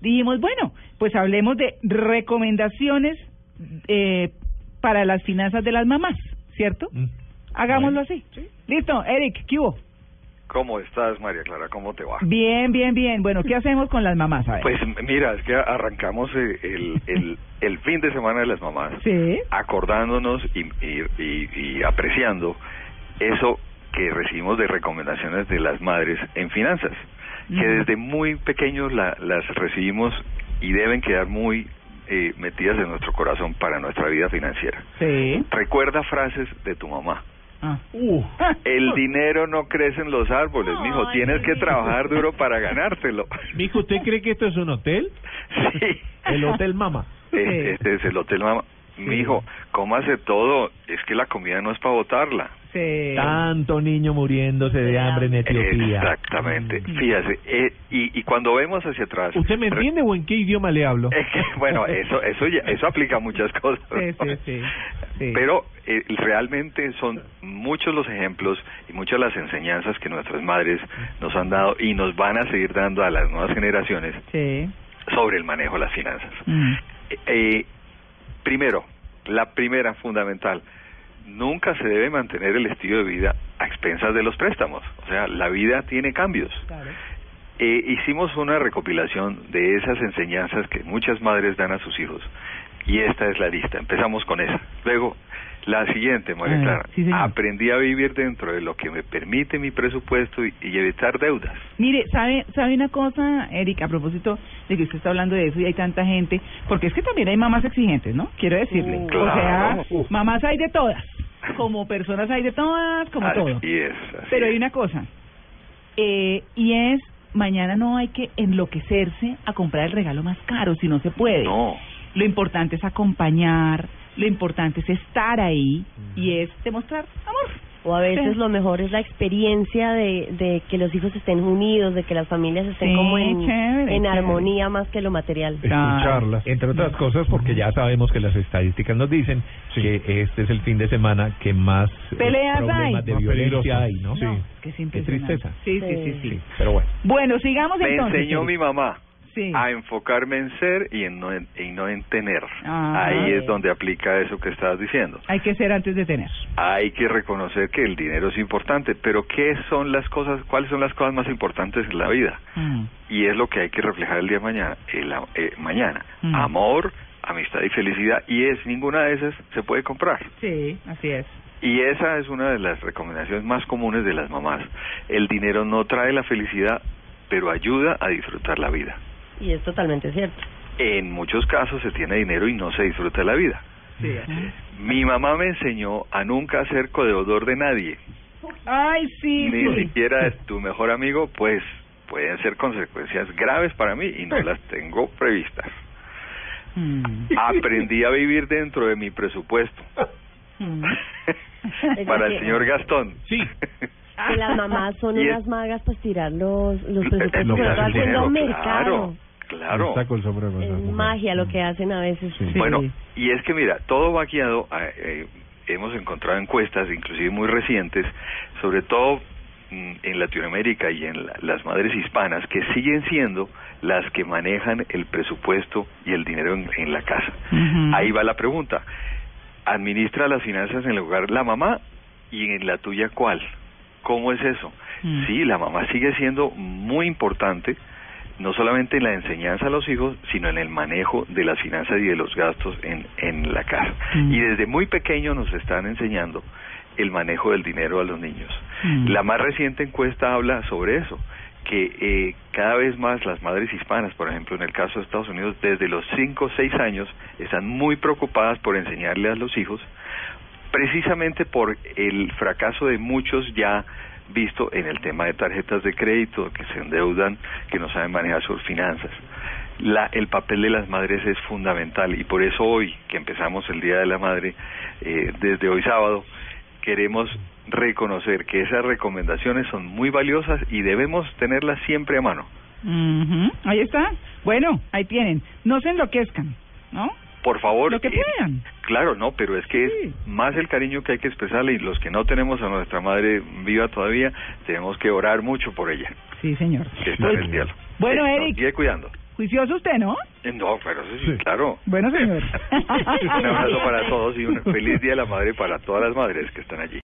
dijimos, bueno, pues hablemos de recomendaciones eh, para las finanzas de las mamás, ¿cierto? Hagámoslo así. Listo, Eric, ¿qué hubo? ¿Cómo estás, María Clara? ¿Cómo te va? Bien, bien, bien. Bueno, ¿qué hacemos con las mamás? A ver. Pues mira, es que arrancamos eh, el, el, el fin de semana de las mamás, Sí. acordándonos y, y, y, y apreciando eso que recibimos de recomendaciones de las madres en finanzas, que desde muy pequeños la- las recibimos y deben quedar muy eh, metidas en nuestro corazón para nuestra vida financiera. Sí. Recuerda frases de tu mamá. Ah. El dinero no crece en los árboles, mijo. Ay, Tienes que mijo. trabajar duro para ganártelo. Mijo, ¿usted cree que esto es un hotel? Sí. El Hotel Mama. Este, este es el hotel, mamá. Mijo, cómase todo. Es que la comida no es para botarla. Sí. Tanto niño muriéndose de hambre en Etiopía. Exactamente. Fíjese, eh, y, y cuando vemos hacia atrás... ¿Usted me entiende o en qué idioma le hablo? Es que, bueno, eso eso ya- eso aplica a muchas cosas. Sí, ¿no? sí, sí, sí. Pero eh, realmente son muchos los ejemplos y muchas las enseñanzas que nuestras madres nos han dado y nos van a seguir dando a las nuevas generaciones Sí. sobre el manejo de las finanzas. Mm. Eh, eh, primero, la primera fundamental, nunca se debe mantener el estilo de vida a expensas de los préstamos. O sea, la vida tiene cambios. Claro. Eh, hicimos una recopilación de esas enseñanzas que muchas madres dan a sus hijos y esta es la lista. Empezamos con esa. Luego, la siguiente, María ver, Clara. sí. Aprendí a vivir dentro de lo que me permite mi presupuesto y, y evitar deudas. Mire, ¿sabe, ¿sabe una cosa, Eric, a propósito de que usted está hablando de eso y hay tanta gente? Porque es que también hay mamás exigentes, ¿no? Quiero decirle. Claro. O sea, mamás hay de todas. Como personas hay de todas, como así todo. es. así Pero hay una cosa, eh, y es, mañana no hay que enloquecerse a comprar el regalo más caro, si no se puede. No. Lo importante es acompañar, lo importante es estar ahí y es demostrar amor. O a veces Sí. lo mejor es la experiencia de, de que los hijos estén unidos, de que las familias estén Sí, como en, chévere, en chévere. armonía más que lo material. Escucharlas. Entre otras cosas, porque ya sabemos que las estadísticas nos dicen que este es el fin de semana que más eh, Peleas problemas hay. de Más violencia hay, ¿no? No, es que es Qué tristeza. Sí, sí, sí, sí. Sí, pero bueno. Bueno, sigamos Me entonces. enseñó Eric. mi mamá Sí. a enfocarme en ser y en no en, y no en tener. Ah. Ahí es donde aplica eso que estabas diciendo. Hay que ser antes de tener. Hay que reconocer que el dinero es importante, pero ¿qué son las cosas, cuáles son las cosas más importantes en la vida? Mm. Y es lo que hay que reflejar el día de mañana. El, eh, mañana. Mm. Amor, amistad y felicidad. Y es ninguna de esas se puede comprar. Sí, así es. Y esa es una de las recomendaciones más comunes de las mamás. El dinero no trae la felicidad, pero ayuda a disfrutar la vida. Y es totalmente cierto. En muchos casos se tiene dinero y no se disfruta la vida. Sí, así es. Mi mamá me enseñó a nunca ser codeudor de nadie, Ay, sí. ni sí. siquiera de tu mejor amigo, pues pueden ser consecuencias graves para mí y no las tengo previstas. Mm. Aprendí a vivir dentro de mi presupuesto. Mm. para el señor Gastón. Sí. Que las mamás son es- unas magas para tirar los, los presupuestos, Lo que dinero, mercado. Claro, claro. Es magia lo que hacen a veces. Sí. Bueno, y es que mira, todo va guiado, a, eh, hemos encontrado encuestas, inclusive muy recientes, sobre todo mm, en Latinoamérica y en la- las madres hispanas, que siguen siendo las que manejan el presupuesto y el dinero en, en la casa. Ahí va la pregunta. ¿Administra las finanzas en el hogar la mamá y en la tuya cuál? ¿Cómo es eso? Mm. Sí, la mamá sigue siendo muy importante, no solamente en la enseñanza a los hijos, sino en el manejo de las finanzas y de los gastos en, en la casa. Mm. Y desde muy pequeño nos están enseñando el manejo del dinero a los niños. Mm. La más reciente encuesta habla sobre eso, que eh, cada vez más las madres hispanas, por ejemplo, en el caso de Estados Unidos, desde los 5 o 6 años, están muy preocupadas por enseñarle a los hijos, precisamente por el fracaso de muchos ya visto en el tema de tarjetas de crédito, que se endeudan, que no saben manejar sus finanzas. La, el papel de las madres es fundamental y por eso hoy, que empezamos el Día de la Madre, eh, desde hoy sábado, queremos reconocer que esas recomendaciones son muy valiosas y debemos tenerlas siempre a mano. Ujú, Ahí está. Bueno, ahí tienen. No se enloquezcan, ¿no? Por favor, Lo que eh, puedan. Claro, no, pero es que Sí. es más el cariño que hay que expresarle y los que no tenemos a nuestra madre viva todavía, tenemos que orar mucho por ella, Sí, señor. que está en el cielo. Bueno, Eh, Eric. sigue cuidando. Juicioso usted, ¿no? Eh, No, pero sí, Sí. claro. Bueno, señor. un abrazo para todos y un feliz Día de la Madre para todas las madres que están allí.